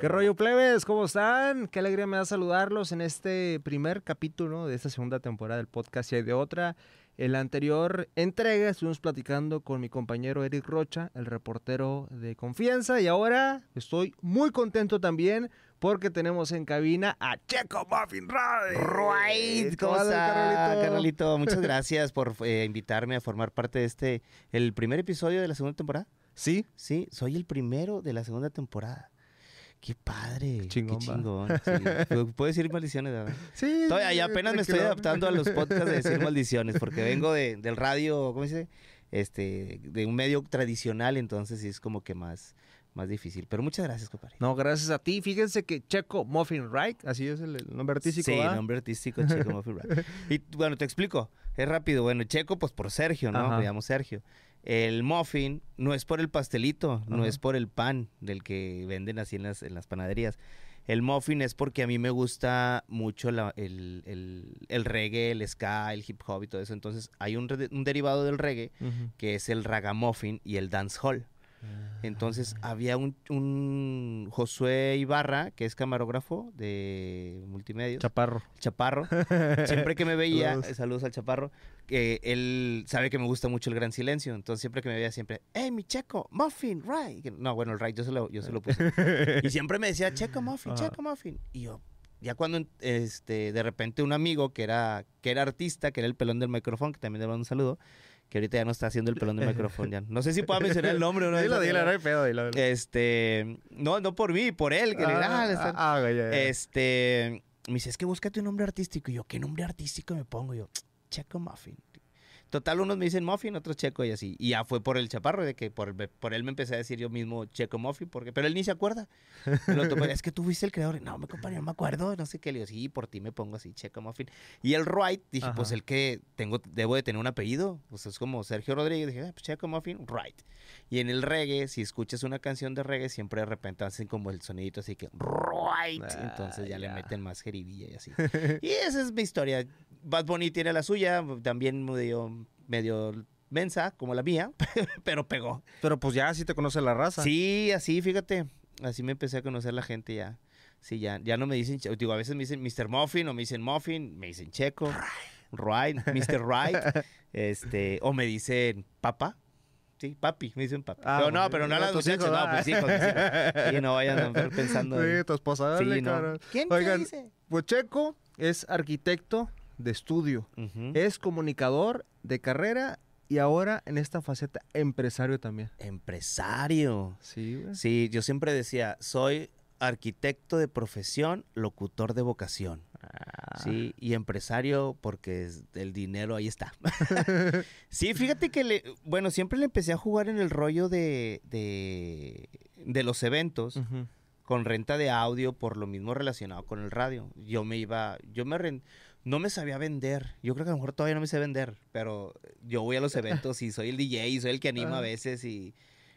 ¿Qué rollo, plebes? ¿Cómo están? Qué alegría me da saludarlos en este primer capítulo de esta segunda temporada del podcast y hay de otra. En la anterior entrega estuvimos platicando con mi compañero Eric Rocha, el reportero de confianza, y ahora estoy muy contento también porque tenemos en cabina a Checo Muffin Ray. Right, ¿cómo carnalito? Muchas gracias por eh, invitarme a formar parte de este, el primer episodio de la segunda temporada. Sí, Sí, soy el primero de la segunda temporada. Qué padre. Chingón, Qué chingón. sí. Pu- Puedo decir maldiciones, ¿verdad? sí. Todavía, apenas me estoy adaptando a los podcasts de decir maldiciones, porque vengo de, del radio, ¿cómo dice? Este, de un medio tradicional, entonces sí es como que más, más difícil. Pero muchas gracias, compadre. No, gracias a ti. Fíjense que Checo Muffin Ray, así es el, el nombre artístico, Sí, ¿va? nombre artístico, Checo Muffin Ray. Y bueno, te explico. Es rápido. Bueno, Checo, pues por Sergio, ¿no? Llamo Sergio. El muffin no es por el pastelito, no Ajá. es por el pan del que venden así en las, en las panaderías. El muffin es porque a mí me gusta mucho la- el, el- el reggae, el ska, el hip hop y todo eso. Entonces hay un, un derivado del reggae que es el ragamuffin y el dancehall. Entonces había un, un Josué Ibarra, que es camarógrafo de multimedios. Chaparro. Chaparro. Siempre que me veía, Saludos. eh, saludos al Chaparro, que él sabe que me gusta mucho el gran silencio. Entonces siempre que me veía siempre, hey, mi checo, muffin, right. Que- No, bueno, el right yo se lo, yo se lo puse. y siempre me decía, checo, muffin, Ajá. checo, muffin. Y yo, ya cuando este, de repente un amigo que era, que era artista, que era el pelón del micrófono, que también le mando un saludo, que ahorita ya no está haciendo el pelón del micrófono. Ya. No sé si puedo mencionar el nombre o no. Dilo, dilo, no hay pedo, dilo. dilo. Este, no, no por mí, por él. Que le- ah, le ah, ya. este, me dice, es que búscate un nombre artístico. Y yo, ¿qué nombre artístico me pongo? Y yo, Checo Muffin. Total, unos me dicen Muffin, otros Checo y así. Y ya fue por el chaparro, de que por, por él me empecé a decir yo mismo Checo Muffin, porque, pero él ni se acuerda. Pues, es que tú fuiste el creador. Y, No, me compañero, no me acuerdo, no sé qué. Le digo, sí, por ti me pongo así, Checo Muffin. Y el Wright, dije, Ajá. pues el que tengo, debo de tener un apellido. Pues es como Sergio Rodríguez. Dije, ah, pues Checo Muffin, Wright. Y en el reggae, si escuchas una canción de reggae, siempre de repente hacen como el sonidito así que, Right. Ah, Entonces ya, le ya. meten más jeribilla y así. y esa es mi historia. Bad Bunny tiene la suya, también medio, medio mensa, como la mía, pero pegó. Pero pues ya sí te conoce la raza. Sí, así, fíjate. Así me empecé a conocer la gente ya. Sí, ya, ya no me dicen, digo, a veces me dicen Mr. Muffin o me dicen Muffin, me dicen Checo, Right, Mr. Right, este, o me dicen Papa. Sí, papi, me dicen papi. Ah, pero no, pero no a las muchachas, no, pues hijos, mis hijos. Sí, no vayan a andar pensando. Sí, en- tu esposa, dale, Sí, no. ¿Quién te Oigan, dice? pues Checo es arquitecto de estudio, es comunicador de carrera y ahora en esta faceta empresario también. Empresario. Sí, güey. Sí, yo siempre decía, soy arquitecto de profesión, locutor de vocación. Ah. Sí, y empresario porque el dinero ahí está. sí, fíjate que, le, bueno, siempre le empecé a jugar en el rollo de, de, de los eventos con renta de audio por lo mismo relacionado con el radio. Yo me iba, yo me no me sabía vender. Yo creo que a lo mejor todavía no me sé vender, pero yo voy a los eventos y soy el DJ y soy el que anima a Ah. veces y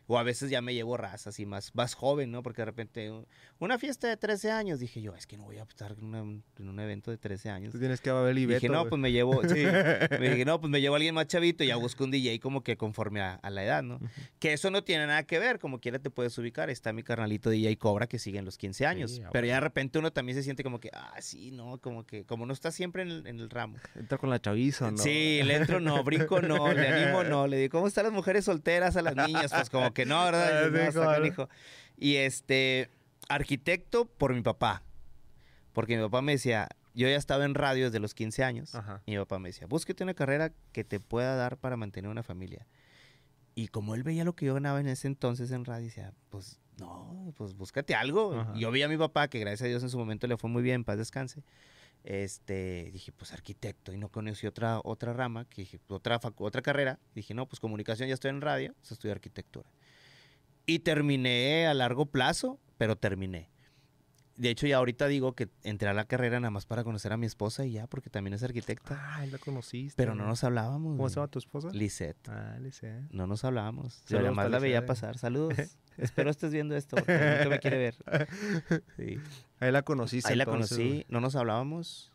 o a veces ya me llevo razas y más más joven, ¿no? Porque de repente una fiesta de 13 años dije yo, es que no voy a estar en, una- en un evento de 13 años. Tú tienes que haber y Dije, no, pues me llevo, sí. me dije, no, pues me llevo a alguien más chavito y ya busco un DJ como que conforme a, a la edad, ¿no? Que eso no tiene nada que ver, como quiera te puedes ubicar. Está mi carnalito DJ Cobra que sigue en los 15 años. Sí, pero ya de repente uno también se siente como que, ah, sí, no, como que, como no está siempre en el, en el ramo. Entra con la chaviza, ¿no? Sí, le entro no, brinco no, le animo no, le digo, ¿cómo están las mujeres solteras a las niñas? Pues como que no, ¿verdad? Ah, "No, claro. canijo". Y este, arquitecto por mi papá. Porque mi papá me decía, yo ya estaba en radio desde los 15 años. Ajá. Y mi papá me decía, búsquete una carrera que te pueda dar para mantener una familia. Y como él veía lo que yo ganaba en ese entonces en radio, decía, pues no, pues búscate algo. Ajá. Yo vi a mi papá, que gracias a Dios en su momento le fue muy bien, paz descanse. Este, dije, pues arquitecto, y no conocí otra, otra rama, que dije, otra, otra carrera. Dije, no, pues comunicación, ya estoy en radio, pues estudio arquitectura. Y terminé a largo plazo, pero terminé. De hecho, ya ahorita digo que entré a la carrera nada más para conocer a mi esposa y ya, porque también es arquitecta. Ay, la conociste. Pero no nos hablábamos. ¿Cómo se llama tu esposa? Lisette. Ah, Lice. No nos hablábamos. Yo además para la veía Lisette. pasar. Saludos. Espero estés viendo esto. porque nunca me quiere ver. Sí. Ahí la conociste. Ahí la entonces, conocí. güey. No nos hablábamos.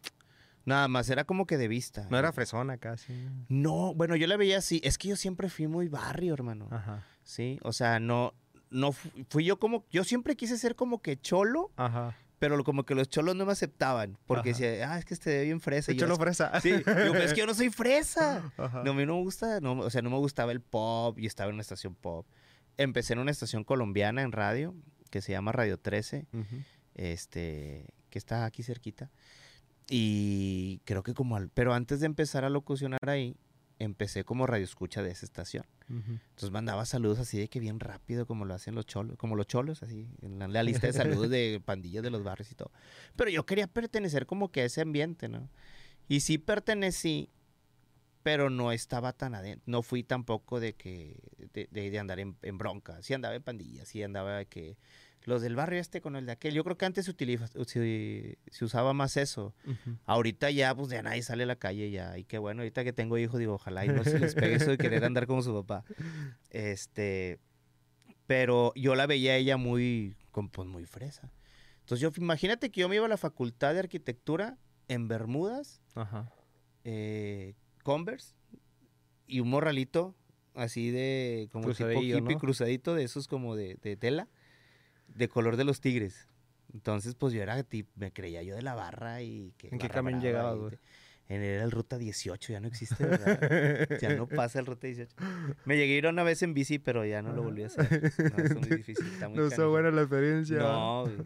Nada más, era como que de vista. No era fresona casi. No, bueno, yo la veía así. Es que yo siempre fui muy barrio, hermano. Ajá. Sí, o sea, no, no fu- fui yo como, yo siempre quise ser como que cholo, Ajá. pero como que los cholos no me aceptaban, porque Ajá. decía, ah, es que este ve bien fresa. y yo, "Es- fresa. Sí, digo, "Pero es que yo no soy fresa. Ajá. No, a mí no me gusta, no, o sea, no me gustaba el pop y estaba en una estación pop. Empecé en una estación colombiana en radio, que se llama Radio 13, Ujú. este, que está aquí cerquita. Y creo que como al, pero antes de empezar a locucionar ahí, empecé como radio escucha de esa estación. Entonces mandaba saludos así de que bien rápido, como lo hacen los cholos, como los cholos, así, en la, la lista de saludos de pandillas de los barrios y todo. Pero yo quería pertenecer como que a ese ambiente, ¿no? Y sí pertenecí, pero no estaba tan adentro. No fui tampoco de que, de, de- de andar en, en bronca. Sí andaba en pandillas, sí andaba de que los del barrio este con el de aquel. Yo creo que antes se, utiliza, se, se usaba más eso. Ahorita ya, pues ya nadie sale a la calle ya. Y qué bueno, ahorita que tengo hijos, digo, ojalá y no se les pegue eso de querer andar como su papá. Este, pero yo la veía a ella muy, con- pues muy fresa. Entonces yo, imagínate que yo me iba a la facultad de arquitectura en Bermudas, Ajá. eh, Converse y un morralito así de, como tipo hippie ¿no? cruzadito, de esos como de, de tela, de color de los tigres. Entonces, pues yo era, ti- me creía yo de la barra y que... ¿En qué camión llegabas, güey? era el Ruta 18, ya no existe, ¿verdad? ya no pasa el Ruta 18. Me llegué a ir una vez en bici, pero ya no lo volví a hacer. No, es muy difícil, está muy No está buena la experiencia. No, güey.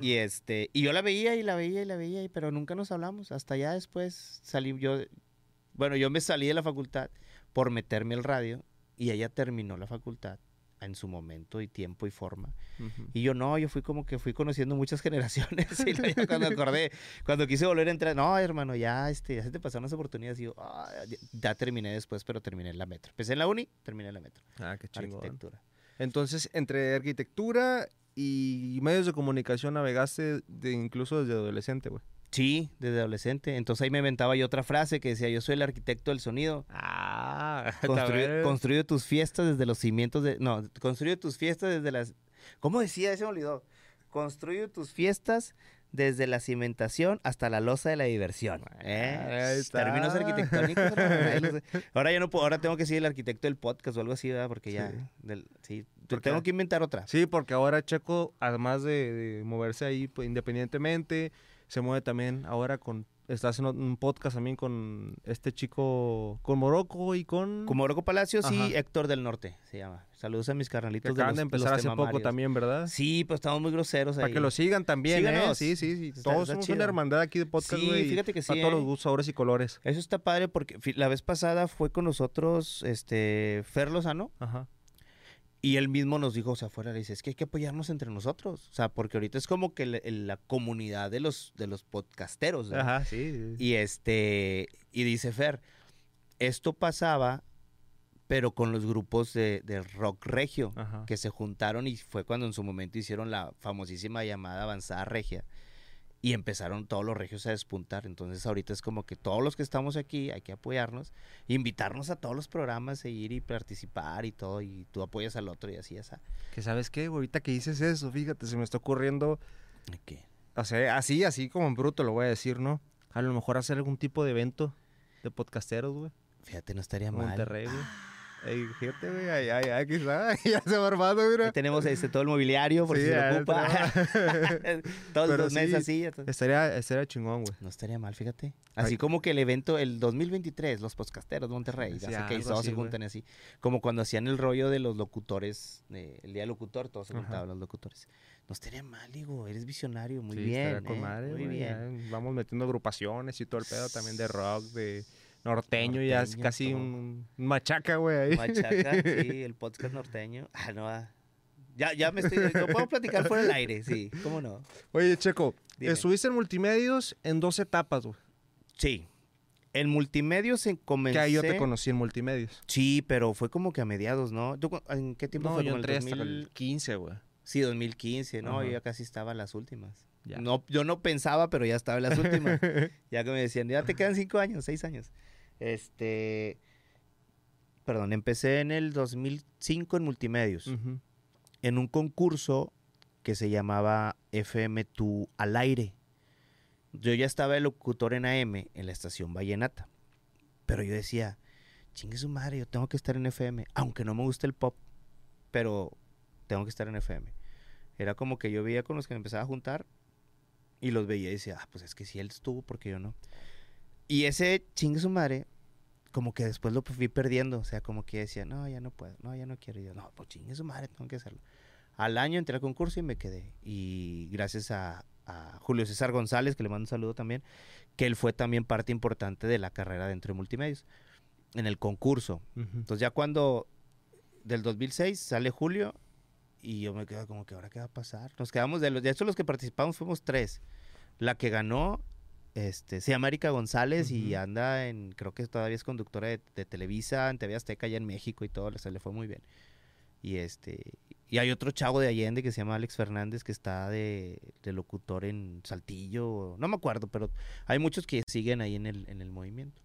Y este, y yo la veía y la veía y la veía, y- pero nunca nos hablamos. Hasta ya después salí yo, bueno, yo me salí de la facultad por meterme al radio y ella terminó la facultad en su momento y tiempo y forma. Y yo no, yo fui como que fui conociendo muchas generaciones y luego cuando acordé, cuando quise volver a entrar, no, hermano, ya, este, ya se te pasaron las oportunidades y yo, "Ah, ya, ya terminé después, pero terminé en la metro. Empecé en la uni, terminé en la metro. Ah, qué chingón. Arquitectura. Entonces, entre arquitectura y medios de comunicación navegaste de, incluso desde adolescente, güey. Sí, desde adolescente. Entonces ahí me inventaba yo otra frase que decía, yo soy el arquitecto del sonido. Ah, Construye, construye tus fiestas desde los cimientos de... No, construye tus fiestas desde las... ¿Cómo decía? Se me olvidó. Construye tus fiestas desde la cimentación hasta la losa de la diversión. ¿eh? Términos arquitectónicos. Ahora ya no puedo, ahora tengo que ser el arquitecto del podcast o algo así, ¿verdad? Porque ya... Sí. del- sí, Porque- tengo que inventar otra. Sí, porque ahora Checo, además de, de moverse ahí pues, independientemente, se mueve también ahora con... Está haciendo un podcast también con este chico, con Morocco y con... Como Oroco Palacios y. Héctor del Norte, se llama. Saludos a mis que carnalitos acaban de, de los, empezar los hace poco también, ¿verdad? Sí, pues estamos muy groseros ahí. Para que lo sigan también, ¿eh? Síganos. Sí, sí, sí. Está- Todos está somos chido. una hermandad aquí de podcast, Sí, fíjate que sí, Para todos ¿eh? los gustos, sabores y colores. Eso está padre porque la vez pasada fue con nosotros este Fer Lozano Ajá. Y él mismo nos dijo, o sea, afuera le dice, es que hay que apoyarnos entre nosotros. O sea, porque ahorita es como que la comunidad de los, de los podcasteros. ¿no? Ajá, sí. sí. Y este, y dice Fer, esto pasaba, pero con los grupos de, de rock regio, Ajá. que se juntaron y fue cuando en su momento hicieron la famosísima llamada avanzada regia. Y empezaron todos los regios a despuntar. Entonces ahorita es como que todos los que estamos aquí hay que apoyarnos, invitarnos a todos los programas, seguir y participar y todo. Y tú apoyas al otro y así, así. Que sabes qué, ahorita que dices eso, fíjate, se me está ocurriendo, ¿Qué? o sea, así, así como en bruto lo voy a decir, ¿no? A lo mejor hacer algún tipo de evento de podcasteros, güey. Fíjate, no estaría mal. Monterrey, güey. Ey, fíjate, güey, ay, ay, quizá, ya se va armando, mira. tenemos este, todo el mobiliario por Sí, si se ocupa. Todos Pero los sí, sí. todo. Estaría, estaría chingón, güey. No estaría mal, fíjate. Así Ay. como que el evento, el 2023, los podcasteros de Monterrey, ya sé que todos así, se juntan así. Como cuando hacían el rollo de los locutores, de- el día del locutor, todos se juntaban los locutores. No estaría mal, digo, eres visionario, muy Sí, bien. estaría con ¿eh? madre, muy bien. ya Vamos metiendo agrupaciones y todo el pedo también de rock, de norteño, ya es casi todo. un, machaca, güey. Machaca, sí, el podcast norteño. Ah, no, ah. Ya, ya me estoy. Lo puedo platicar fuera del aire, sí, ¿cómo no? Oye, Checo, Dime. estuviste en multimedios en dos etapas, güey. Sí. El multimedio se comencé. Que ahí yo te conocí en multimedios. Sí, pero fue como que a mediados, ¿no? ¿Tú ¿En qué tiempo No, fue? yo ¿Como el entré hasta 2000? el 15, güey. Sí, 2015, ¿no? Ajá. Yo ya casi estaba en las últimas. Ya. No, yo no pensaba, pero ya estaba en las últimas. ya que me decían, ya te quedan cinco años, seis años. Este, perdón, empecé en el 2005 en multimedios, Ujú. en un concurso que se llamaba FM Tu al aire. yo ya estaba de locutor en AM en la estación Vallenata. Pero yo decía, chingue su madre, yo tengo que estar en FM, aunque no me guste el pop, pero tengo que estar en FM. Era como que yo veía con los que me empezaba a juntar y los veía y decía, ah, pues es que si él estuvo, porque yo no? Y ese chingue su madre, como que después lo fui perdiendo, o sea, como que decía, no, ya no puedo, no, ya no quiero. Y yo, no, pues chingue su madre, tengo que hacerlo. Al año entré al concurso y me quedé. Y gracias a, a Julio César González, que le mando un saludo también, que él fue también parte importante de la carrera dentro de multimedios, en el concurso. Entonces ya cuando del 2006 sale Julio y yo me quedo como que ahora qué va a pasar. Nos quedamos de los, de hecho los que participamos fuimos tres. La que ganó este, se llama Erika González y anda en, creo que todavía es conductora de, de Televisa, en TV Azteca, allá en México y todo, se le fue muy bien. Y este, y hay otro chavo de Allende que se llama Alex Fernández que está de, de locutor en Saltillo, no me acuerdo, pero hay muchos que siguen ahí en el, en el movimiento.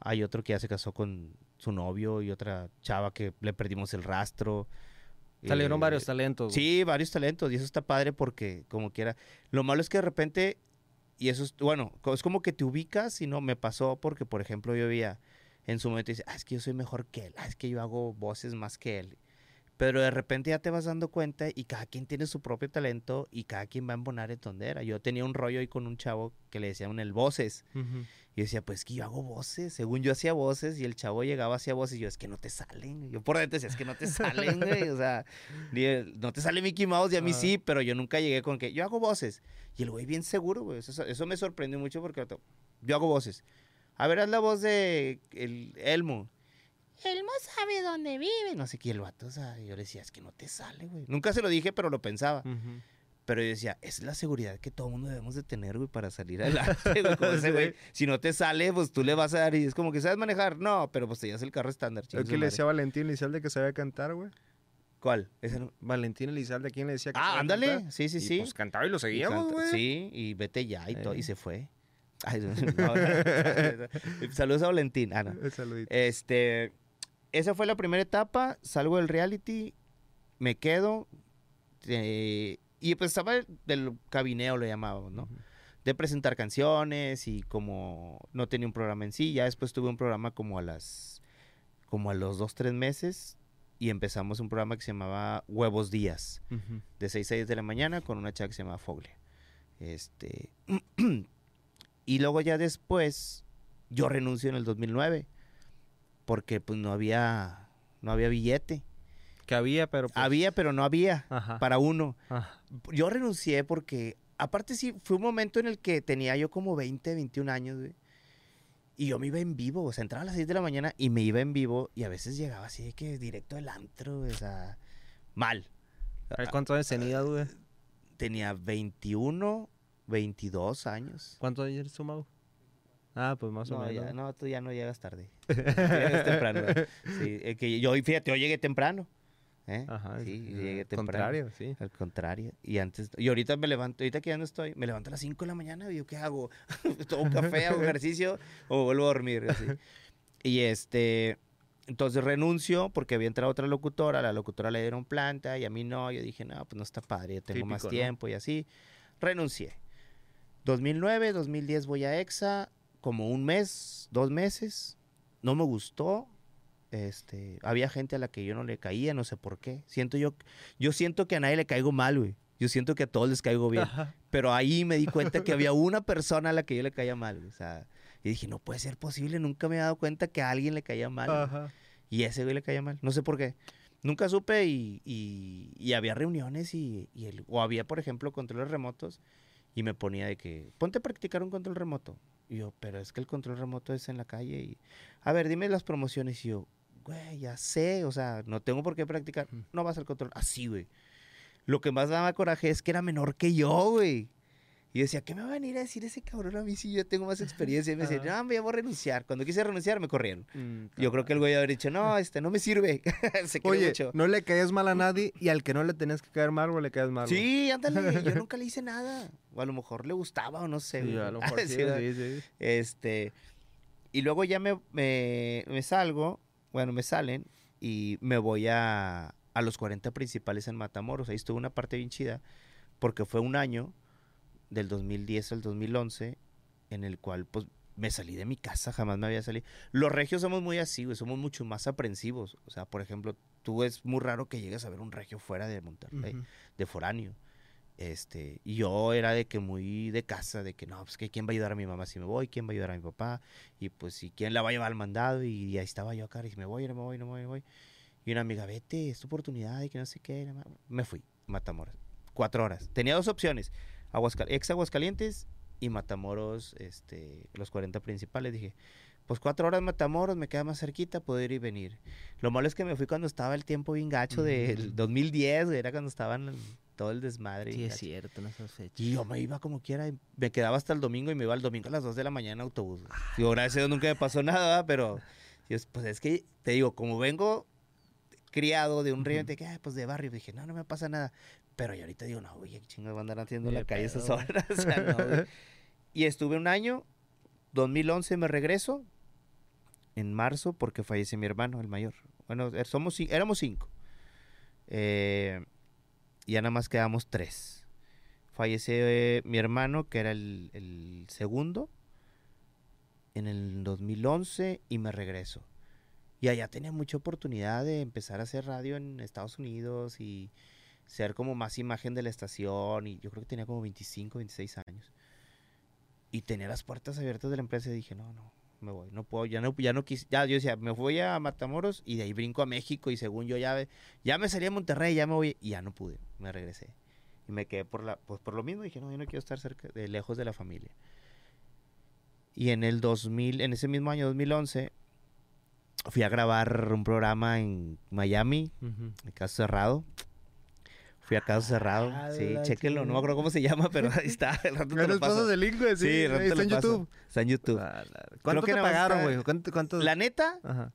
Hay otro que ya se casó con su novio y otra chava que le perdimos el rastro. Salieron Eh, varios talentos. Sí, varios talentos y eso está padre porque como quiera. Lo malo es que de repente, y eso es, bueno, es como que te ubicas y no, me pasó porque, por ejemplo, yo veía en su momento, dice, ah, es que yo soy mejor que él, ah, es que yo hago voces más que él. Pero de repente ya te vas dando cuenta y cada quien tiene su propio talento y cada quien va a embonar en donde era. Yo tenía un rollo ahí con un chavo que le decían el voces. Ujú. Y yo decía, pues es que yo hago voces. Según yo hacía voces y el chavo llegaba hacia voces y yo, es que no te salen. Yo por dentro decía, es que no te salen, güey. O sea, no te sale Mickey Mouse y a mí Ah. sí, pero yo nunca llegué con que yo hago voces. Y el güey bien seguro, güey. Eso, eso me sorprendió mucho porque yo hago voces. A ver, haz la voz de el Elmo. Elmo sabe dónde vive. No sé qué, el vato, o sea, yo le decía, es que no te sale, güey. Nunca se lo dije, pero lo pensaba. Pero yo decía, es la seguridad que todo mundo debemos de tener, güey, para salir adelante, güey. Como ese güey, si no te sale, pues tú le vas a dar y es como que sabes manejar. No, pero pues te llevas el carro estándar, Es chingue que le decía a Valentín Elizalde que sabía cantar, güey. ¿Cuál? Ese no- Valentín Elizalde, ¿a quién le decía que Ah, ándale. cantar? Sí, sí, Y, sí. pues cantaba y lo seguíamos, güey. Sí, y vete ya y todo, y Eh. se fue. Ay, no, Saludos a Valentín. Ah, no. Saludito. Este, esa fue la primera etapa, salgo del reality, me quedo, eh, y pues estaba del cabineo, lo llamábamos, ¿no? De presentar canciones y como no tenía un programa en sí, ya después tuve un programa como a las, como a los dos, tres meses, y empezamos un programa que se llamaba Huevos Días de 6 a 10 de la mañana con una chica que se llama Fogle. Este, y luego ya después yo renuncio en el 2009 porque pues no había no había billete. Que había, pero pues... Había, pero no había Ajá. para uno. Ajá. Yo renuncié porque aparte sí fue un momento en el que tenía yo como 20, 21 años, güey. Y yo me iba en vivo, o sea, entraba a las 6 de la mañana y me iba en vivo y a veces llegaba así de que directo del antro, güey, o sea, mal. ¿Cuántos años tenías, güey? tenía 21, 22 años. ¿Cuántos años Mau? Ah, pues más o No, menos. ya, no, tú ya no llegas tarde. Llegas temprano. es que yo, fíjate, yo llegué temprano. ¿eh? Ajá. Sí, llegué al temprano. Contrario, sí. Al contrario. Y antes, y ahorita me levanto, ahorita que ya no estoy, me levanto a las 5 de la mañana y yo, ¿qué hago? ¿Tomo café, hago ejercicio o vuelvo a dormir? Así. Y este, entonces renuncio porque había entrado otra locutora, la locutora le dieron planta y a mí no. Yo dije, no, pues no está padre, yo tengo más tiempo y así. Renuncié. 2009, 2010 voy a EXA, como un mes, dos meses. No me gustó. Este, había gente a la que yo no le caía, no sé por qué. Siento yo, yo siento que a nadie le caigo mal, güey. Yo siento que a todos les caigo bien. Ajá. Pero ahí me di cuenta que había una persona a la que yo le caía mal. güey. O sea, y dije, no puede ser posible. Nunca me he dado cuenta que a alguien le caía mal. Ajá. Y ese güey le caía mal. No sé por qué. Nunca supe y, y- y había reuniones y, y el- o había, por ejemplo, controles remotos y me ponía de que, ponte a practicar un control remoto. Y yo, pero es que el control remoto es en la calle y, a ver, dime las promociones. Y yo, güey, ya sé, o sea, no tengo por qué practicar. No vas al control. Así, güey. Lo que más daba coraje es que era menor que yo, güey. Y yo decía, ¿qué me va a venir a decir ese cabrón a mí si yo tengo más experiencia? Y me decía, no, me voy a renunciar. Cuando quise renunciar, me corrieron. Mm, Yo creo que el güey haber dicho, no, este no me sirve. Se Oye, mucho. no le caías mal a nadie y al que no le tenías que caer mal, güey, le caes mal. güey. Sí, ándale, yo nunca le hice nada. O a lo mejor le gustaba o no sé. Sí, a lo mejor sí. Este, y luego ya me, me, me salgo, bueno, me salen y me voy a, a los 40 principales en Matamoros. Ahí estuve una parte bien chida porque fue un año del 2010 al 2011, en el cual pues me salí de mi casa, jamás me había salido. Los regios somos muy así, güey, somos mucho más aprensivos. O sea, por ejemplo, tú es muy raro que llegues a ver un regio fuera de Monterrey, de foráneo. Este, y yo era de que muy de casa, de que no, pues que quién va a ayudar a mi mamá si me voy, quién va a ayudar a mi papá, y pues si quién la va a llevar al mandado, y, ahí estaba yo acá, y me voy, no me voy, no me voy, no me voy. Y una amiga, vete, es tu oportunidad, y que no sé qué, me fui, Matamoros, cuatro horas. Tenía dos opciones, Aguascal- ex Aguascalientes y Matamoros, este, los 40 principales, dije, pues cuatro horas Matamoros, me queda más cerquita, puedo ir y venir. Lo malo es que me fui cuando estaba el tiempo bien gacho del Ujú. 2010, güey, era cuando estaban todo el desmadre. Sí, es gacho. cierto, en esas fechas. Y yo me iba como quiera, y me quedaba hasta el domingo y me iba el domingo a las 2 de la mañana en autobús. güey. Digo, gracias a Dios nunca me pasó nada, pero pues es que, te digo, como vengo criado de un río, Ujú. de que, "Ay, pues de barrio, dije, no, no me pasa nada. Pero yo ahorita digo, no, güey, ¿qué chingados van a andar haciendo en la calle esas horas? O sea, no, güey. Y estuve un año, 2011 me regreso, en marzo, porque falleció mi hermano, el mayor. Bueno, er- somos, éramos cinco. Eh, y ya nada más quedamos tres. Falleció eh, mi hermano, que era el, el segundo, en el 2011 y me regreso. Y allá tenía mucha oportunidad de empezar a hacer radio en Estados Unidos y ser como más imagen de la estación. Y yo creo que tenía como 25, 26 años. Y tenía las puertas abiertas de la empresa y dije, no, no, me voy, no puedo, ya no, ya no quise, ya yo decía, me voy a Matamoros y de ahí brinco a México y según yo ya, ya me salí a Monterrey, ya me voy, y ya no pude, me regresé. Y me quedé por la, pues por lo mismo, dije, no, yo no quiero estar cerca, de lejos de la familia. Y en el 2000, en ese mismo año 2011, fui a grabar un programa en Miami, Ujú. en Caso Cerrado. Fui a Caso Cerrado, Ah, sí, chéquenlo, no me acuerdo cómo se llama, pero ahí está, el rato te lo paso paso. del link, güey. Sí, Sí, el rato ahí te está en lo paso. YouTube. Está en YouTube. Ah, la- ¿Cuánto que te nada más pagaron, güey? ¿Cuánto? cuánto? La neta, Ajá.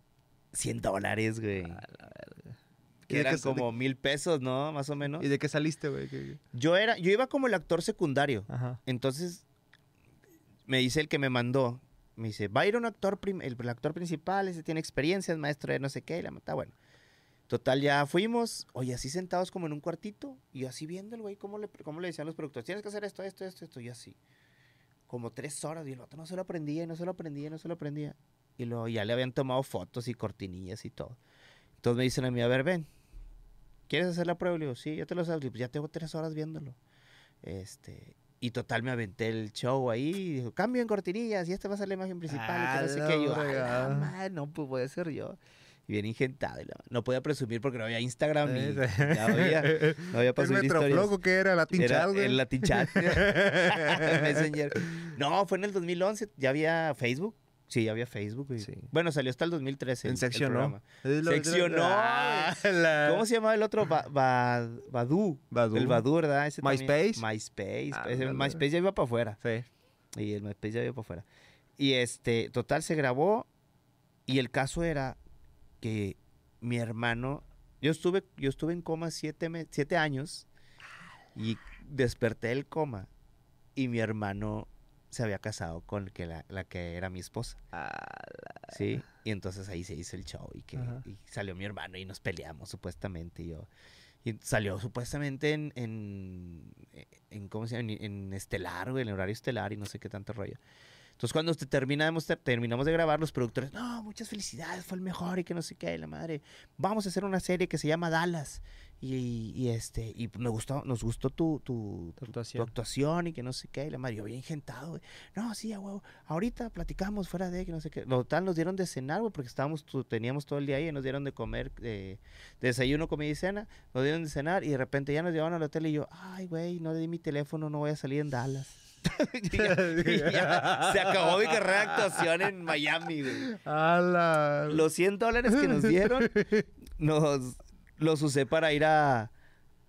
100 dólares, güey. Ah, la verga. ¿Y Que de eran como mil pesos, ¿no? Más o menos. ¿Y de qué saliste, güey? ¿Qué- Yo era, yo iba como el actor secundario. Ajá. Entonces, me dice el que me mandó, me dice, va a ir un actor, prim- el, el actor principal, ese tiene experiencia, es maestro de no sé qué, y la mata, bueno. Total, ya fuimos, oye, así sentados como en un cuartito, y yo así viendo el güey, cómo le, cómo le decían los productores, tienes que hacer esto, esto, esto, esto, y así. Como tres horas, y el vato no se lo aprendía, y no se lo aprendía, y no se lo aprendía. Y luego ya le habían tomado fotos y cortinillas y todo. Entonces me dicen a mí, a ver, ven, ¿quieres hacer la prueba? Y le digo, sí, yo te lo sabes. Pues ya tengo tres horas viéndolo. Este, y total me aventé el show ahí y dijo, cambio en cortinillas y esta va a ser la imagen principal. y que no sé Ah, qué. Y yo, "A la fregada". madre, no, pues puede ser yo. Y bien ingentado. y la- no podía presumir porque no había Instagram ni, no había, no había para ¿El qué era? ¿La Era Tinchal, güey? el Latin Chat. Messenger. No, fue en el 2011. Ya había Facebook. Sí, ya había Facebook. Sí. Bueno, salió hasta el 2013. En el- el seccionó. Seccionó, Ah, la- ¿Cómo se llamaba el otro? Ba- Ba- Badu. El Badu, ¿verdad? Ese también. MySpace. MySpace. Ah, Ese ándale. MySpace ya iba para afuera. Sí. Y el MySpace ya iba para afuera. Y este, total, se grabó. Y el caso era que mi hermano. Yo estuve, yo estuve en coma siete, me- siete años. Y desperté del coma. Y mi hermano se había casado con que la, la que era mi esposa. Sí, y entonces ahí se hizo el show y que y salió mi hermano y nos peleamos supuestamente y yo y salió supuestamente en, en, en ¿cómo se llama? En, en estelar, güey, en el horario estelar y no sé qué tanto rollo. Entonces cuando te terminamos, terminamos de grabar, los productores, no, muchas felicidades, fue el mejor y que no sé qué, y la madre, vamos a hacer una serie que se llama Dallas. Y, y este, y me gustó, nos gustó tu, tu, Tu tu- actuación. tu actuación y que no sé qué, y la madre, yo bien gentado, güey. No, sí, a huevo. Ahorita platicamos fuera de que no sé qué. Lo tal nos dieron de cenar, güey, porque estábamos, tu- teníamos todo el día ahí y nos dieron de comer, eh, desayuno, comida y cena. Nos dieron de cenar y de repente ya nos llevaron al hotel y yo, ay, güey, no le di mi teléfono, no voy a salir en Dallas. Y ya- y ya se acabó mi carrera de actuación en Miami. Los 100 dólares que nos dieron, nos los usé para ir a,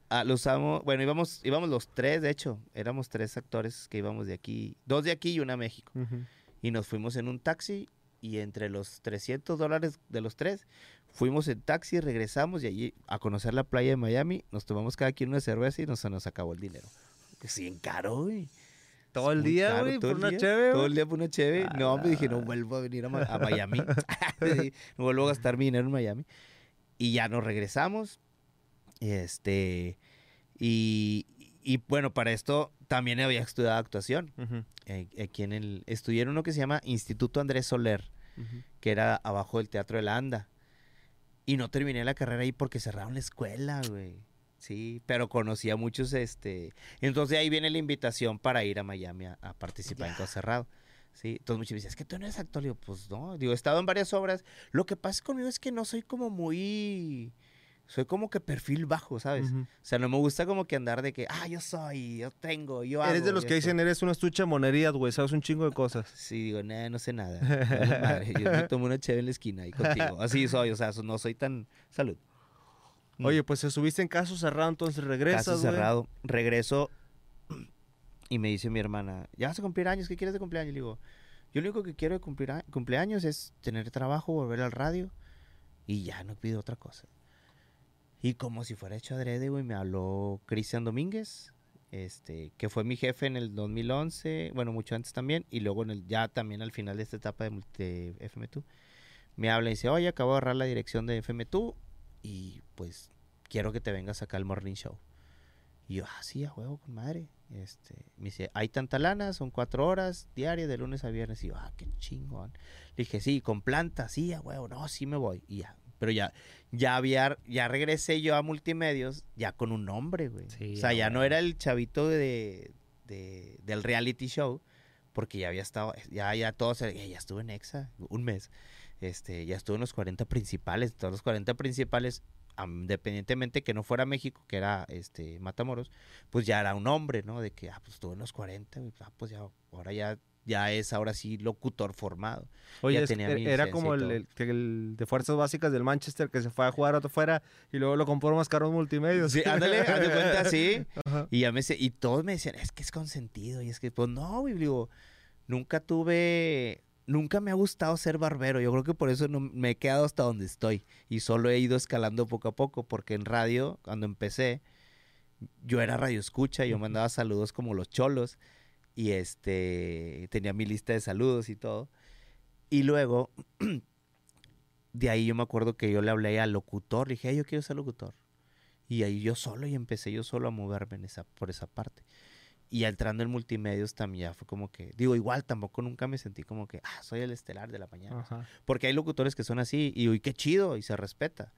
a los usamos, bueno, íbamos, íbamos los tres, de hecho, éramos tres actores que íbamos de aquí, dos de aquí y una a México. Ujú. Y nos fuimos en un taxi y entre los 300 dólares de los tres, fuimos en taxi, regresamos y allí a conocer la playa de Miami, nos tomamos cada quien una cerveza y nos, se nos acabó el dinero. Que sí, en caro, güey. Todo el día, caro, güey, por una día, cheve, Todo el día por una cheve. A No, me dije, no vuelvo a venir a, Ma- a Miami. No vuelvo a gastar mi dinero en Miami. Y ya nos regresamos. Este. Y, y bueno, para esto también había estudiado actuación. Eh, aquí en el, estudié en uno que se llama Instituto Andrés Soler, que era abajo del Teatro de la Anda. Y no terminé la carrera ahí porque cerraron la escuela, güey. Sí, pero conocí a muchos, este... Entonces ahí viene la invitación para ir a Miami a, a participar en Cosa Cerrado. Sí, entonces muchos me dicen, es que tú no eres actor. Digo, pues no, digo, he estado en varias obras. Lo que pasa conmigo es que no soy como muy... Soy como que perfil bajo, ¿sabes? O sea, no me gusta como que andar de que, ah, yo soy, yo tengo, yo hago. Eres de los y que esto". dicen, eres una estucha monerías, güey, sabes un chingo de cosas. Sí, digo, nah, no sé nada. madre, Yo me tomo una chévere en la esquina ahí contigo. Así soy, o sea, no soy tan... Salud. Mm. Oye, pues se subiste en caso cerrado, entonces regresas, Caso cerrado. Regreso y me dice mi hermana, ya vas a cumplir años, ¿qué quieres de cumpleaños? Le digo, yo lo único que quiero de cumplir cumpleaños es tener trabajo, volver al radio y ya no pido otra cosa. Y como si fuera hecho adrede, güey, me habló Cristian Domínguez, este, que fue mi jefe en el 2011, bueno, mucho antes también, y luego en el, ya también al final de esta etapa de, de FM2, me habla y dice, oye, acabo de agarrar la dirección de FM2 y pues quiero que te vengas acá al Morning Show. Y yo, ah, sí, a huevo, con madre. Este, me dice, hay tanta lana, son cuatro horas diarias de lunes a viernes. Y yo, ah, qué chingón. Le dije, sí, con planta, sí, a huevo, no, sí me voy. Y ya, pero ya, ya había, ya regresé yo a multimedios, ya con un nombre, güey. Sí, o sea, ya no era el chavito de, de- del reality show, porque ya había estado, ya, ya todos, ya, ya estuve en EXA, un mes. Este, ya estuve en los 40 principales, todos los 40 principales, independientemente que no fuera México, que era este Matamoros, pues ya era un hombre, ¿no? De que, ah, pues estuve en los 40, güey, ah, pues ya, ahora ya, ya es ahora sí locutor formado. Oye, Ya es- tenía mi era como el, el- de fuerzas básicas del Manchester que se fue a jugar a afuera y luego lo compró más caro en multimedia. Sí, ándale, haz de cuenta, sí. Ajá. Y ya me y todos me decían, es que es consentido, y es que, pues no, digo, nunca tuve, nunca me ha gustado ser barbero, yo creo que por eso no, me he quedado hasta donde estoy, y solo he ido escalando poco a poco, porque en radio, cuando empecé, yo era radio escucha, yo mandaba saludos como los cholos, y este, tenía mi lista de saludos y todo, y luego, de ahí yo me acuerdo que yo le hablé al locutor, le dije, "Ay, yo quiero ser locutor. Y ahí yo solo, y empecé yo solo a moverme en esa, por esa parte. Y entrando en multimedios también ya fue como que, digo, igual tampoco nunca me sentí como que, ah, soy el estelar de la mañana. Ajá. Porque hay locutores que son así, y uy, qué chido, y se respeta.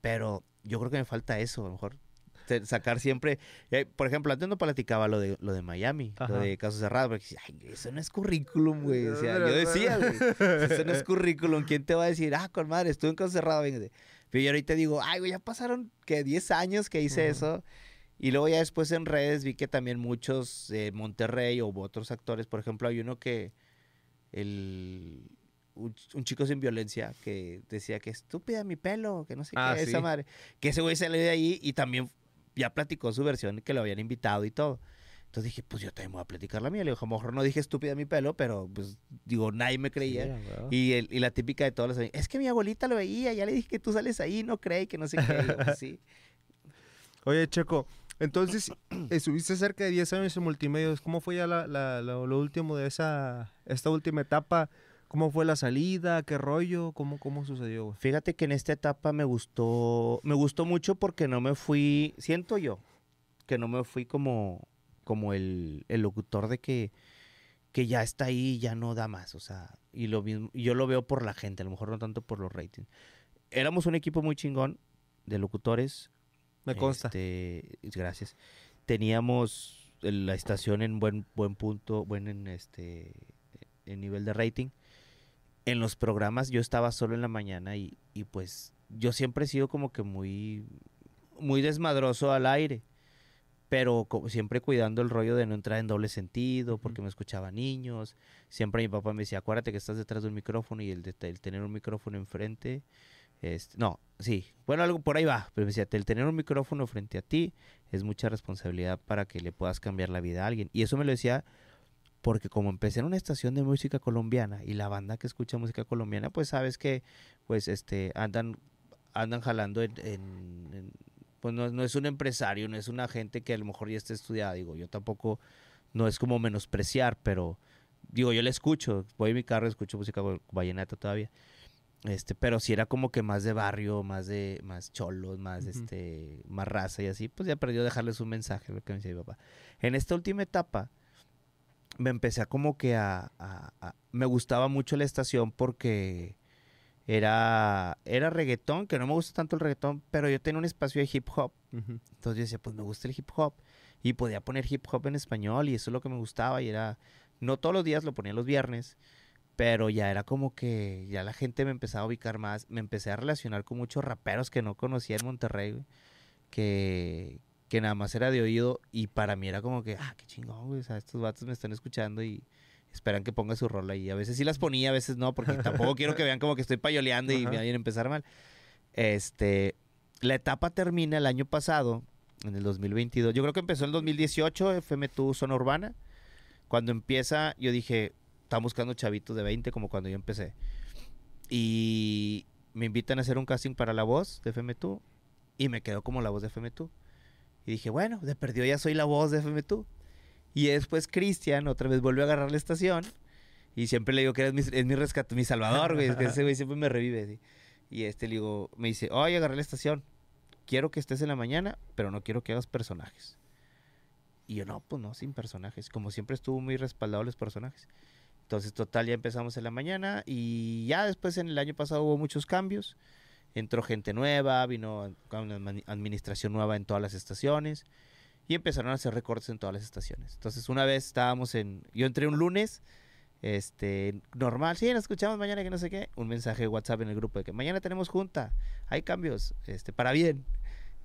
Pero yo creo que me falta eso, a lo mejor sacar siempre, eh, por ejemplo, antes no platicaba lo de, lo de Miami, Ajá. lo de casos cerrados, porque decía, ay, eso no es currículum, güey. O sea, yo decía, güey, eso no es currículum, ¿quién te va a decir, ah, con madre, estuve en casos cerrados, véngase? Pero yo ahorita digo, ay, güey, ya pasaron, que 10 años que hice eso. Y luego ya después en redes vi que también muchos de Monterrey o otros actores, por ejemplo, hay uno que, el, un, un chico sin violencia que decía que estúpida mi pelo, que no sé Ah, qué, esa sí. madre. Que ese güey salió de ahí y también ya platicó su versión, que lo habían invitado y todo. Entonces dije, pues yo también voy a platicar la mía. Le digo, a lo mejor no dije estúpida mi pelo, pero pues digo, nadie me creía. Sí. Y, el- y la típica de todos los años, es que mi abuelita lo veía, ya le dije que tú sales ahí, no cree, que no sé qué. Yo, "Pues sí. Oye, Checo, entonces estuviste cerca de 10 años en multimedios. ¿Cómo fue ya la, la- lo, lo último de esa, esta última etapa? ¿Cómo fue la salida? ¿Qué rollo? ¿Cómo, cómo sucedió, güey? Fíjate que en esta etapa me gustó, me gustó mucho porque no me fui, siento yo, que no me fui como, como el, el locutor de que, que ya está ahí y ya no da más, o sea, y lo mismo, yo lo veo por la gente, a lo mejor no tanto por los ratings. Éramos un equipo muy chingón de locutores. Me consta. Este, gracias. Teníamos la estación en buen, buen punto, buen en este en nivel de rating. En los programas yo estaba solo en la mañana y, y pues yo siempre he sido como que muy, muy desmadroso al aire, pero co- siempre cuidando el rollo de no entrar en doble sentido, porque me escuchaban niños. Siempre mi papá me decía, acuérdate que estás detrás de un micrófono y el, de, el tener un micrófono enfrente. Este, no, sí, bueno, algo por ahí va, pero me decía, el tener un micrófono frente a ti es mucha responsabilidad para que le puedas cambiar la vida a alguien. Y eso me lo decía porque como empecé en una estación de música colombiana y la banda que escucha música colombiana, pues sabes que pues este andan andan jalando en, en- en- pues no, no es un empresario, no es una gente que a lo mejor ya esté estudiada, digo, yo tampoco no es como menospreciar, pero digo, yo le escucho, voy en mi carro, escucho música vallenata todavía. Este, pero si era como que más de barrio, más de, más cholos, más Ujú. este, más raza y así, pues ya perdió dejarles un mensaje, lo que me decía mi papá. En esta última etapa, me empecé a como que a, a- a- me gustaba mucho la estación porque era, era reggaetón, que no me gusta tanto el reggaetón, pero yo tenía un espacio de hip hop. Entonces yo decía, pues me gusta el hip hop. Y podía poner hip hop en español y eso es lo que me gustaba. Y era, no todos los días, lo ponía los viernes. Pero ya era como que ya la gente me empezaba a ubicar más. Me empecé a relacionar con muchos raperos que no conocía en Monterrey, Que, que nada más era de oído. Y para mí era como que, ah, qué chingón, güey. O sea, estos vatos me están escuchando y esperan que ponga su rol ahí. A veces sí las ponía, a veces no, porque tampoco quiero que vean como que estoy payoleando y Ajá. me vayan a empezar mal. Este, la etapa termina el año pasado, en el 2022. Yo creo que empezó en el 2018, FM Tu Zona Urbana. Cuando empieza, yo dije, están buscando chavitos de 20, como cuando yo empecé. Y me invitan a hacer un casting para la voz de FM Tu. Y me quedo como la voz de FM Tu. Y dije, bueno, de perdido ya soy la voz de FM Tu. Y después Cristian otra vez vuelve a agarrar la estación. Y siempre le digo que eres mi, es mi rescate, mi salvador, güey. que ese güey siempre me revive. Y este le digo, me dice, oye, agarré la estación. Quiero que estés en la mañana, pero no quiero que hagas personajes. Y yo, no, pues no, sin personajes. Como siempre estuvo muy respaldado los personajes. Entonces, total, ya empezamos en la mañana. Y ya después, en el año pasado, hubo muchos cambios. Entró gente nueva, vino una admi- administración nueva en todas las estaciones. Y empezaron a hacer recortes en todas las estaciones. Entonces, una vez estábamos en. Yo entré un lunes, este, normal, sí, nos escuchamos mañana, que no sé qué. Un mensaje de WhatsApp en el grupo de que mañana tenemos junta, hay cambios, este, para bien.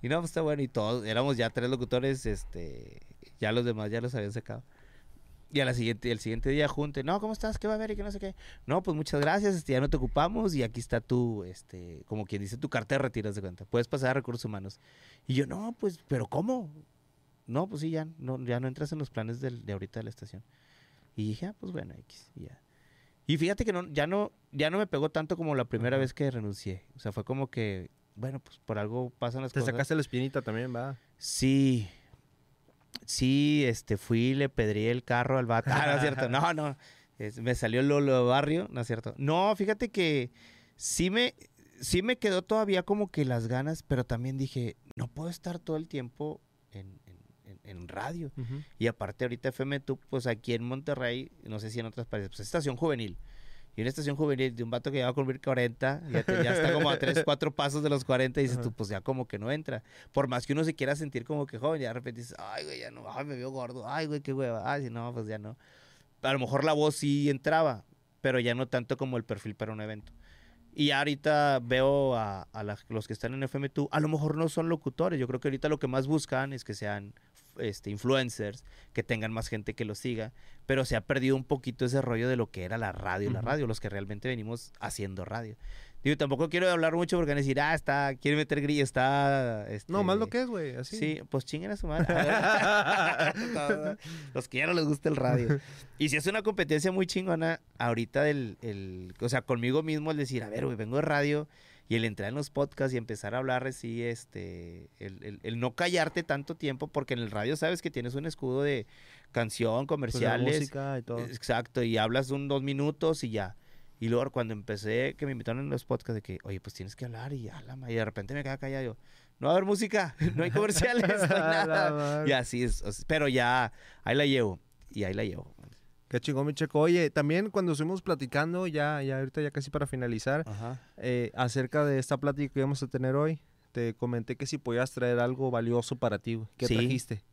Y no, pues está bueno. Y todos, éramos ya tres locutores, este, ya los demás ya los habían sacado. Y a la siguiente, el siguiente día junte, no, ¿cómo estás? ¿Qué va a haber? Y que no sé qué. No, pues muchas gracias, este, ya no te ocupamos y aquí está tu, este, como quien dice, tu carta de retiros de cuenta. Puedes pasar a recursos humanos. Y yo, no, pues, ¿pero cómo? No, pues sí, ya no, ya no entras en los planes del- de ahorita de la estación. Y dije, ah, pues bueno, X, y ya. Y fíjate que no, ya no, ya no me pegó tanto como la primera Ajá. vez que renuncié. O sea, fue como que, bueno, pues por algo pasan las Te cosas. sacaste la espinita también, va. Sí. Sí, este, fui, le pedrí el carro al vato. Ah, no es cierto. No, no. Es- me salió el Lolo barrio, no es cierto. No, fíjate que sí me, sí me quedó todavía como que las ganas, pero también dije, no puedo estar todo el tiempo en, en- en- radio. Y aparte ahorita FM tú, pues aquí en Monterrey, no sé si en otras partes, pues es estación juvenil. Y una estación juvenil de un vato que ya va a cumplir 40, ya, te- ya está como a 3, 4 pasos de los 40 y dices Ajá. tú, pues ya como que no entra. Por más que uno se quiera sentir como que joven, ya de repente dices, ay, güey, ya no, ay, me veo gordo, ay, güey, qué hueva, ay, si no, pues ya no. A lo mejor la voz sí entraba, pero ya no tanto como el perfil para un evento. Y ahorita veo a, a la- los que están en FM2, a lo mejor no son locutores. Yo creo que ahorita lo que más buscan es que sean este, influencers, que tengan más gente que los siga, pero se ha perdido un poquito ese rollo de lo que era la radio, la Ujú. radio, los que realmente venimos haciendo radio. Digo, tampoco quiero hablar mucho porque van a decir, ah, está, quiere meter grillo, está... No, más lo este, que es, güey, así. Sí, pues chinguen a su madre. Los que ya no les gusta el radio. Y si es una competencia muy chingona, ahorita del, el, o sea, conmigo mismo el decir, a ver, güey, vengo de radio y el entrar en los podcasts y empezar a hablar así, este, el, el- el no callarte tanto tiempo, porque en el radio sabes que tienes un escudo de canción, Pues comerciales. música y todo. Exacto, y hablas un dos minutos y ya. Y luego cuando empecé, que me invitaron en los podcasts de que, oye, pues tienes que hablar y, ya, la ma- y de repente me quedaba callado. Yo, no va a haber música, no hay comerciales, no hay nada. Y así es, pero ya, ahí la llevo, y ahí la llevo. Qué chingón, mi checo. Oye, también cuando estuvimos platicando, ya, ya ahorita ya casi para finalizar, eh, acerca de esta plática que vamos a tener hoy, te comenté que si podías traer algo valioso para ti. ¿Qué Sí. trajiste?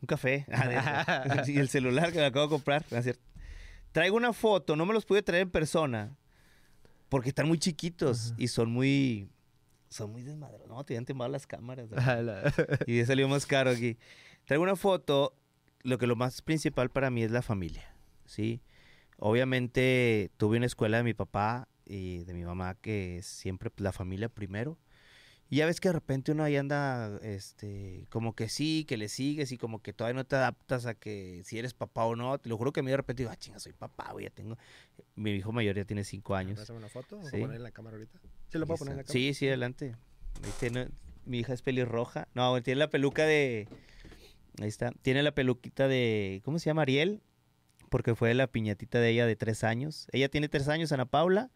Un café. Ah, y el celular que me acabo de comprar. Traigo una foto, no me los pude traer en persona. Porque están muy chiquitos Ajá. y son muy. Son muy desmadrosos. No, te habían temblado las cámaras. y ya salió más caro aquí. Traigo una foto. Lo que lo más principal para mí es la familia. ¿Sí? Obviamente tuve una escuela de mi papá y de mi mamá que es siempre la familia primero. Y ya ves que de repente uno ahí anda, este, como que sí, que le sigues y como que todavía no te adaptas a que si eres papá o no. Te lo juro que a mí de repente digo, ah, chinga, soy papá, güey, ya tengo. Mi hijo mayor ya tiene cinco años. ¿Pásame una foto? ¿Lo Sí. poner en la cámara ahorita? ¿Sí lo puedo poner en la cámara? Sí, sí, adelante. Mi hija es pelirroja. No, tiene la peluca de. Ahí está. Tiene la peluquita de. ¿Cómo se llama? Ariel. Porque fue la piñatita de ella de tres años. Ella tiene tres años, Ana Paula.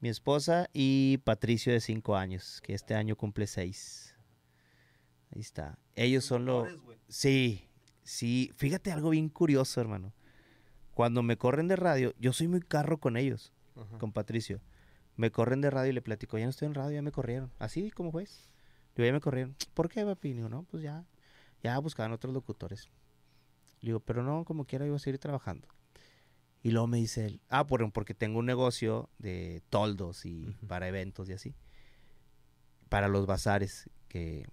mi esposa y Patricio de cinco años, que este año cumple seis. Ahí está. Ellos son los... Sí, sí. Fíjate algo bien curioso, hermano. Cuando me corren de radio, yo soy muy carro con ellos, Ajá. con Patricio. Me corren de radio y le platico, ya no estoy en radio, ya me corrieron. Así como juez. Digo, ya me corrieron. ¿Por qué, papi? No, pues ya, ya buscaban otros locutores. Le digo, pero no, como quiera, iba a seguir trabajando. Y luego me dice él, ah, por, porque tengo un negocio de toldos y para eventos y así. Para los bazares, que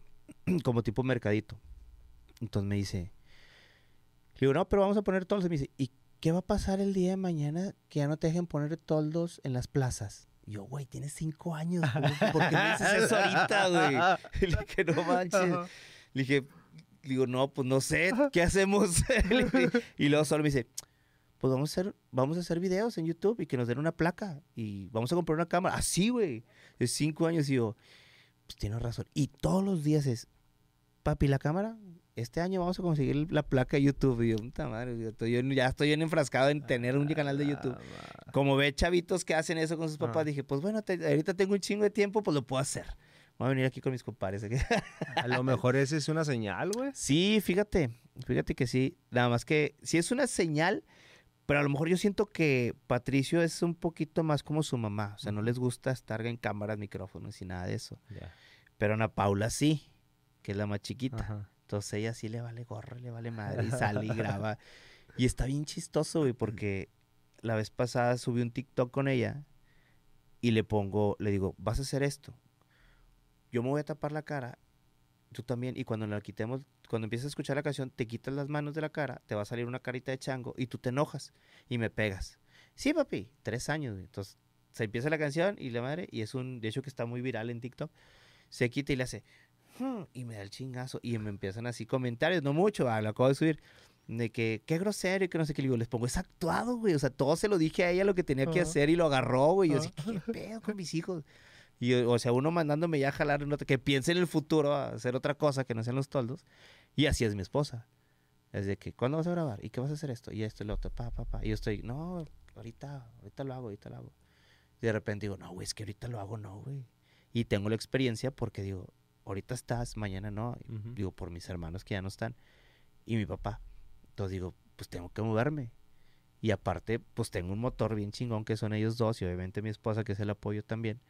como tipo mercadito. Entonces me dice, le digo, no, pero vamos a poner toldos. Y me dice, ¿y qué va a pasar el día de mañana que ya no te dejen poner toldos en las plazas? Y yo, güey, tienes cinco años. ¿cómo- ¿Por qué me dices eso ahorita, güey? Le dije, no manches. Le dije, digo, no, pues no sé, ¿qué hacemos? Y luego solo me dice, pues vamos a hacer, vamos a hacer videos en YouTube y que nos den una placa y vamos a comprar una cámara. Así, güey, de cinco años. Y yo, pues tienes razón. Y todos los días es, papi, la cámara, este año vamos a conseguir la placa de YouTube. Y yo, puta madre, yo estoy- yo ya estoy bien enfrascado en tener un canal de YouTube. Ah, Como ve chavitos que hacen eso con sus papás, dije, pues bueno, te- ahorita tengo un chingo de tiempo, pues lo puedo hacer. Voy a venir aquí con mis compadres. A lo mejor esa es una señal, güey. Sí, fíjate, fíjate que sí. Nada más que sí es una señal, pero a lo mejor yo siento que Patricio es un poquito más como su mamá. O sea, no les gusta estar en cámaras, micrófonos y nada de eso. Pero Ana Paula sí, que es la más chiquita. Ajá. Entonces ella sí le vale gorro, le vale madre y sale y graba. Y está bien chistoso, güey, porque la vez pasada subí un TikTok con ella y le pongo, le digo, vas a hacer esto. Yo me voy a tapar la cara, tú también, y cuando la quitemos, cuando empieces a escuchar la canción, te quitas las manos de la cara, te va a salir una carita de chango y tú te enojas y me pegas. Sí, papi, tres años. Entonces se empieza la canción y la madre, y es un, de hecho que está muy viral en TikTok, se quita y le hace, "Hmm", y me da el chingazo y me empiezan así comentarios, no mucho, ah, lo acabo de subir, de que qué grosero y que no sé qué, le digo, les pongo, es actuado, güey, o sea, todo se lo dije a ella lo que tenía que hacer y lo agarró, güey, y yo Ajá. así, ¿qué pedo con mis hijos? Y, o sea, uno mandándome ya a jalar, que piense en el futuro, a hacer otra cosa que no sean los toldos, y así es mi esposa. Es de que, ¿cuándo vas a grabar? ¿Y qué vas a hacer esto? Y esto y lo otro, pa, pa, pa. Y yo estoy, no, ahorita, ahorita lo hago, ahorita lo hago. Y de repente digo, no, güey, es que ahorita lo hago, no, güey. Y tengo la experiencia porque digo, ahorita estás, mañana no. Ujú. Digo, por mis hermanos que ya no están. Y mi papá. Entonces digo, pues tengo que moverme. Y aparte, pues tengo un motor bien chingón que son ellos dos y obviamente mi esposa que es el apoyo también.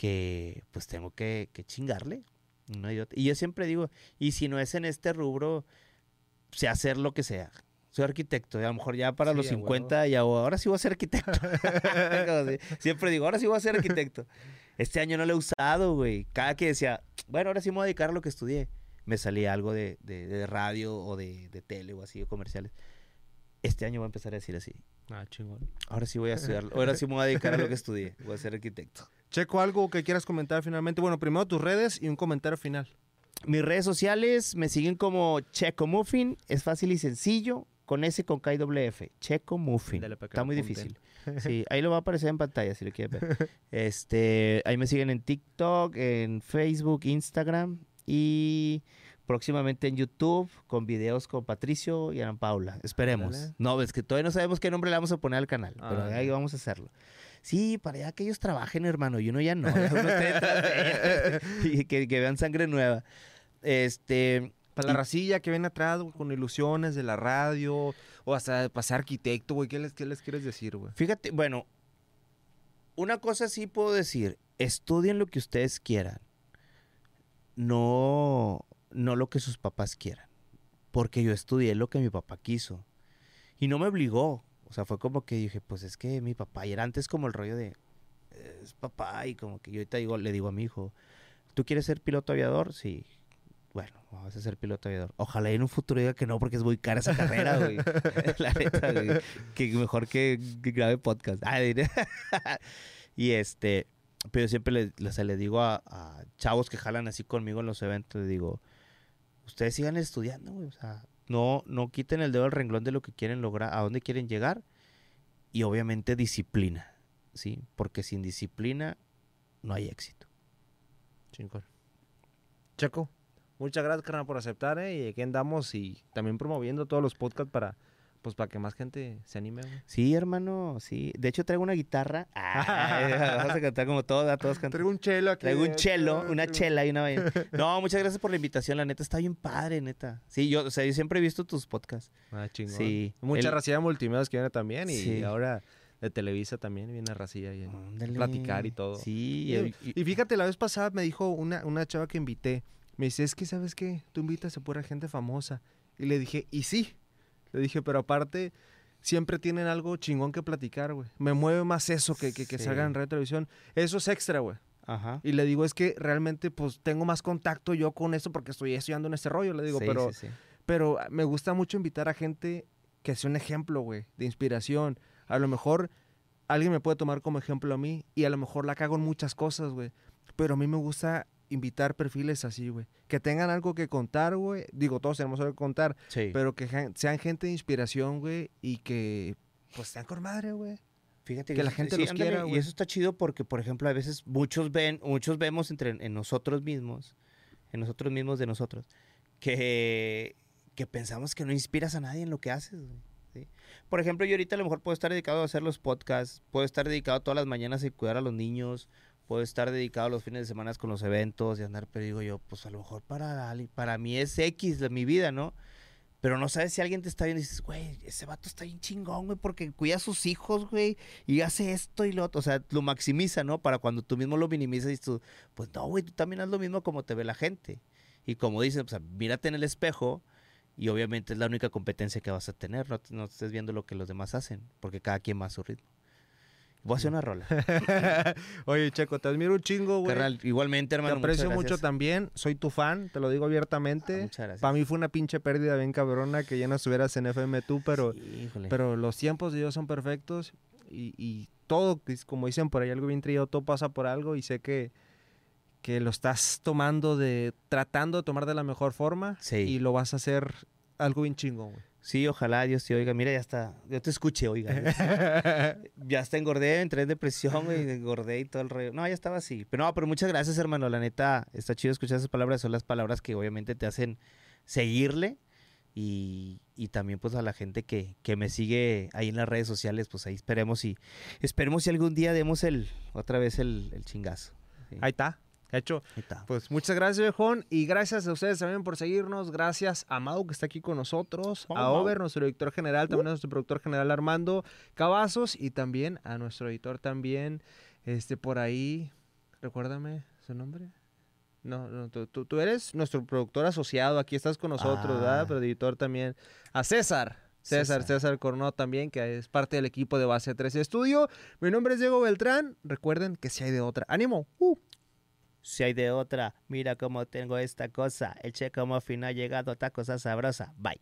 Que pues tengo que, que chingarle. No. Y yo siempre digo, y si no es en este rubro, sé hacer lo que sea. Soy arquitecto, y a lo mejor ya para Sí, los a 50 ya o- ahora sí voy a ser arquitecto. Siempre digo, ahora sí voy a ser arquitecto. Este año no lo he usado, güey. Cada que decía, bueno, ahora sí me voy a dedicar a lo que estudié, me salía algo de, de- de radio o de, de tele o así, o comerciales. Este año voy a empezar a decir así. Ah, chingón. Ahora sí voy a estudiar, ahora sí me voy a dedicar a lo que estudié. Voy a ser arquitecto. Checo, algo que quieras comentar finalmente. Bueno, primero tus redes y un comentario final. Mis redes sociales me siguen como Checo Muffin. Es fácil y sencillo. Con S con K y doble F. Checo Muffin. Dale pa' que Está muy difícil. Sí, ahí lo va a aparecer en pantalla si lo quieren ver. Este, ahí me siguen en TikTok, en Facebook, Instagram y próximamente en YouTube con videos con Patricio y Ana Paula. Esperemos. No, es que todavía no sabemos qué nombre le vamos a poner al canal, Ah, pero ahí vamos a hacerlo. Sí, para ya que ellos trabajen, hermano, y uno ya no. ya uno y que, que vean sangre nueva. Este, Para la Y- racilla que ven atrás güey, con ilusiones de la radio o hasta para ser arquitecto, güey. ¿Qué les, ¿Qué les quieres decir, güey? Fíjate, bueno, una cosa sí puedo decir, estudien lo que ustedes quieran, no, no lo que sus papás quieran, porque yo estudié lo que mi papá quiso y no me obligó, o sea, fue como que dije, pues es que mi papá, y era antes como el rollo de, es papá, y como que yo ahorita digo, le digo a mi hijo, ¿tú quieres ser piloto aviador? Sí. Bueno, vamos a ser piloto aviador. Ojalá en un futuro diga que no, porque es muy cara esa carrera, güey. La neta, güey. Que mejor que, grabe podcast. Ah, y este, pero siempre le, le- digo a, chavos que jalan así conmigo en los eventos, le digo, ustedes sigan estudiando, güey. O sea, no, no quiten el dedo del renglón de lo que quieren lograr, a dónde quieren llegar. Y obviamente disciplina, ¿sí? Porque sin disciplina no hay éxito. Chingón. Checo, muchas gracias, por aceptar, ¿eh? Y aquí andamos y también promoviendo todos los podcasts para, pues para que más gente se anime, güey. Sí, hermano, sí. De hecho, traigo una guitarra. Ah, vamos a cantar como todos, a todos cantan. Traigo un chelo aquí. Traigo un eh, chelo, una chela y una vaina. No, muchas gracias por la invitación. La neta está bien padre, neta. Sí, yo, o sea, yo siempre he visto tus podcasts. Ah, chingón. Sí. Mucha El- racilla de multimedios que viene también y Sí. ahora de Televisa también viene racilla y Ándale. platicar y todo. Sí. Y, y- y fíjate, la vez pasada me dijo una, una chava que invité, me dice, es que, ¿sabes qué? Tú invitas a pura gente famosa. Y le dije, y sí. Le dije, pero aparte, siempre tienen algo chingón que platicar, güey. Me mueve más eso que, que, que Sí. salgan en radio televisión. Eso es extra, güey. Ajá. Y le digo, es que realmente, pues, tengo más contacto yo con eso porque estoy estudiando en este rollo. Le digo, Sí, pero, sí. pero me gusta mucho invitar a gente que sea un ejemplo, güey, de inspiración. A lo mejor alguien me puede tomar como ejemplo a mí y a lo mejor la cago en muchas cosas, güey. Pero a mí me gusta invitar perfiles así, güey. Que tengan algo que contar, güey. Digo, todos tenemos algo que contar, Sí. pero que sean gente de inspiración, güey, y que pues sean con madre, güey. Fíjate que la gente sí, los ándale, quiera, Y güey. eso está chido porque, por ejemplo, a veces muchos ven, muchos vemos entre en nosotros mismos, en nosotros mismos de nosotros, que, que pensamos que no inspiras a nadie en lo que haces. güey, ¿sí? Por ejemplo, yo ahorita a lo mejor puedo estar dedicado a hacer los podcasts, puedo estar dedicado todas las mañanas a cuidar a los niños, puedo estar dedicado los fines de semana con los eventos y andar, pero digo yo, pues a lo mejor para, para mí es X la- mi vida, ¿no? Pero no sabes si alguien te está viendo y dices, güey, ese vato está bien chingón, güey, porque cuida a sus hijos, güey, y hace esto y lo otro. O sea, lo maximiza, ¿no? Para cuando tú mismo lo minimizas y tú, pues no, güey, tú también haz lo mismo como te ve la gente. Y como dicen, pues mírate en el espejo y obviamente es la única competencia que vas a tener. No, no estés viendo lo que los demás hacen, porque cada quien va a su ritmo. Voy a hacer una rola. Oye, Checo, te admiro un chingo, güey. Carnal, igualmente, Te hermano. muchas aprecio mucho también. Soy tu fan, te lo digo abiertamente. Ah, muchas gracias. Para mí fue una pinche pérdida bien cabrona que ya no estuvieras en FM tú, pero... Sí. Pero los tiempos de Dios son perfectos y, y todo, como dicen por ahí, algo bien trillado, todo pasa por algo y sé que, que lo estás tomando de, tratando de tomar de la mejor forma Sí. y lo vas a hacer algo bien chingón, güey. Sí, ojalá Dios te oiga. Mira, ya está. Yo te escuché, oiga. ya hasta engordé, entré en depresión, güey, engordé y todo el rollo. No, ya estaba así. Pero no, pero muchas gracias, hermano. La neta, está chido escuchar esas palabras. Son las palabras que obviamente te hacen seguirle. Y, y también pues a la gente que, que me sigue ahí en las redes sociales, pues ahí esperemos y esperemos si algún día demos el otra vez el, el chingazo. Sí, Ahí está, hecho. ahí está. Pues muchas gracias, viejón, y gracias a ustedes también por seguirnos. Gracias a Mau, que está aquí con nosotros, a Mau. Over, nuestro director general, también a nuestro productor general Armando Cavazos, y también a nuestro editor también, este, por ahí, recuérdame su nombre. No, no tú, tú- tú eres nuestro productor asociado, aquí estás con nosotros, Ah. ¿verdad? Pero editor también. A César. César, César. César Coronado también, que es parte del equipo de Base 13 Estudio. Mi nombre es Diego Beltrán. Recuerden que si hay de otra. ¡Ánimo! ¡Uh! Si hay de otra, mira cómo tengo esta cosa. El che como fin ha llegado, otra cosa sabrosa. Bye.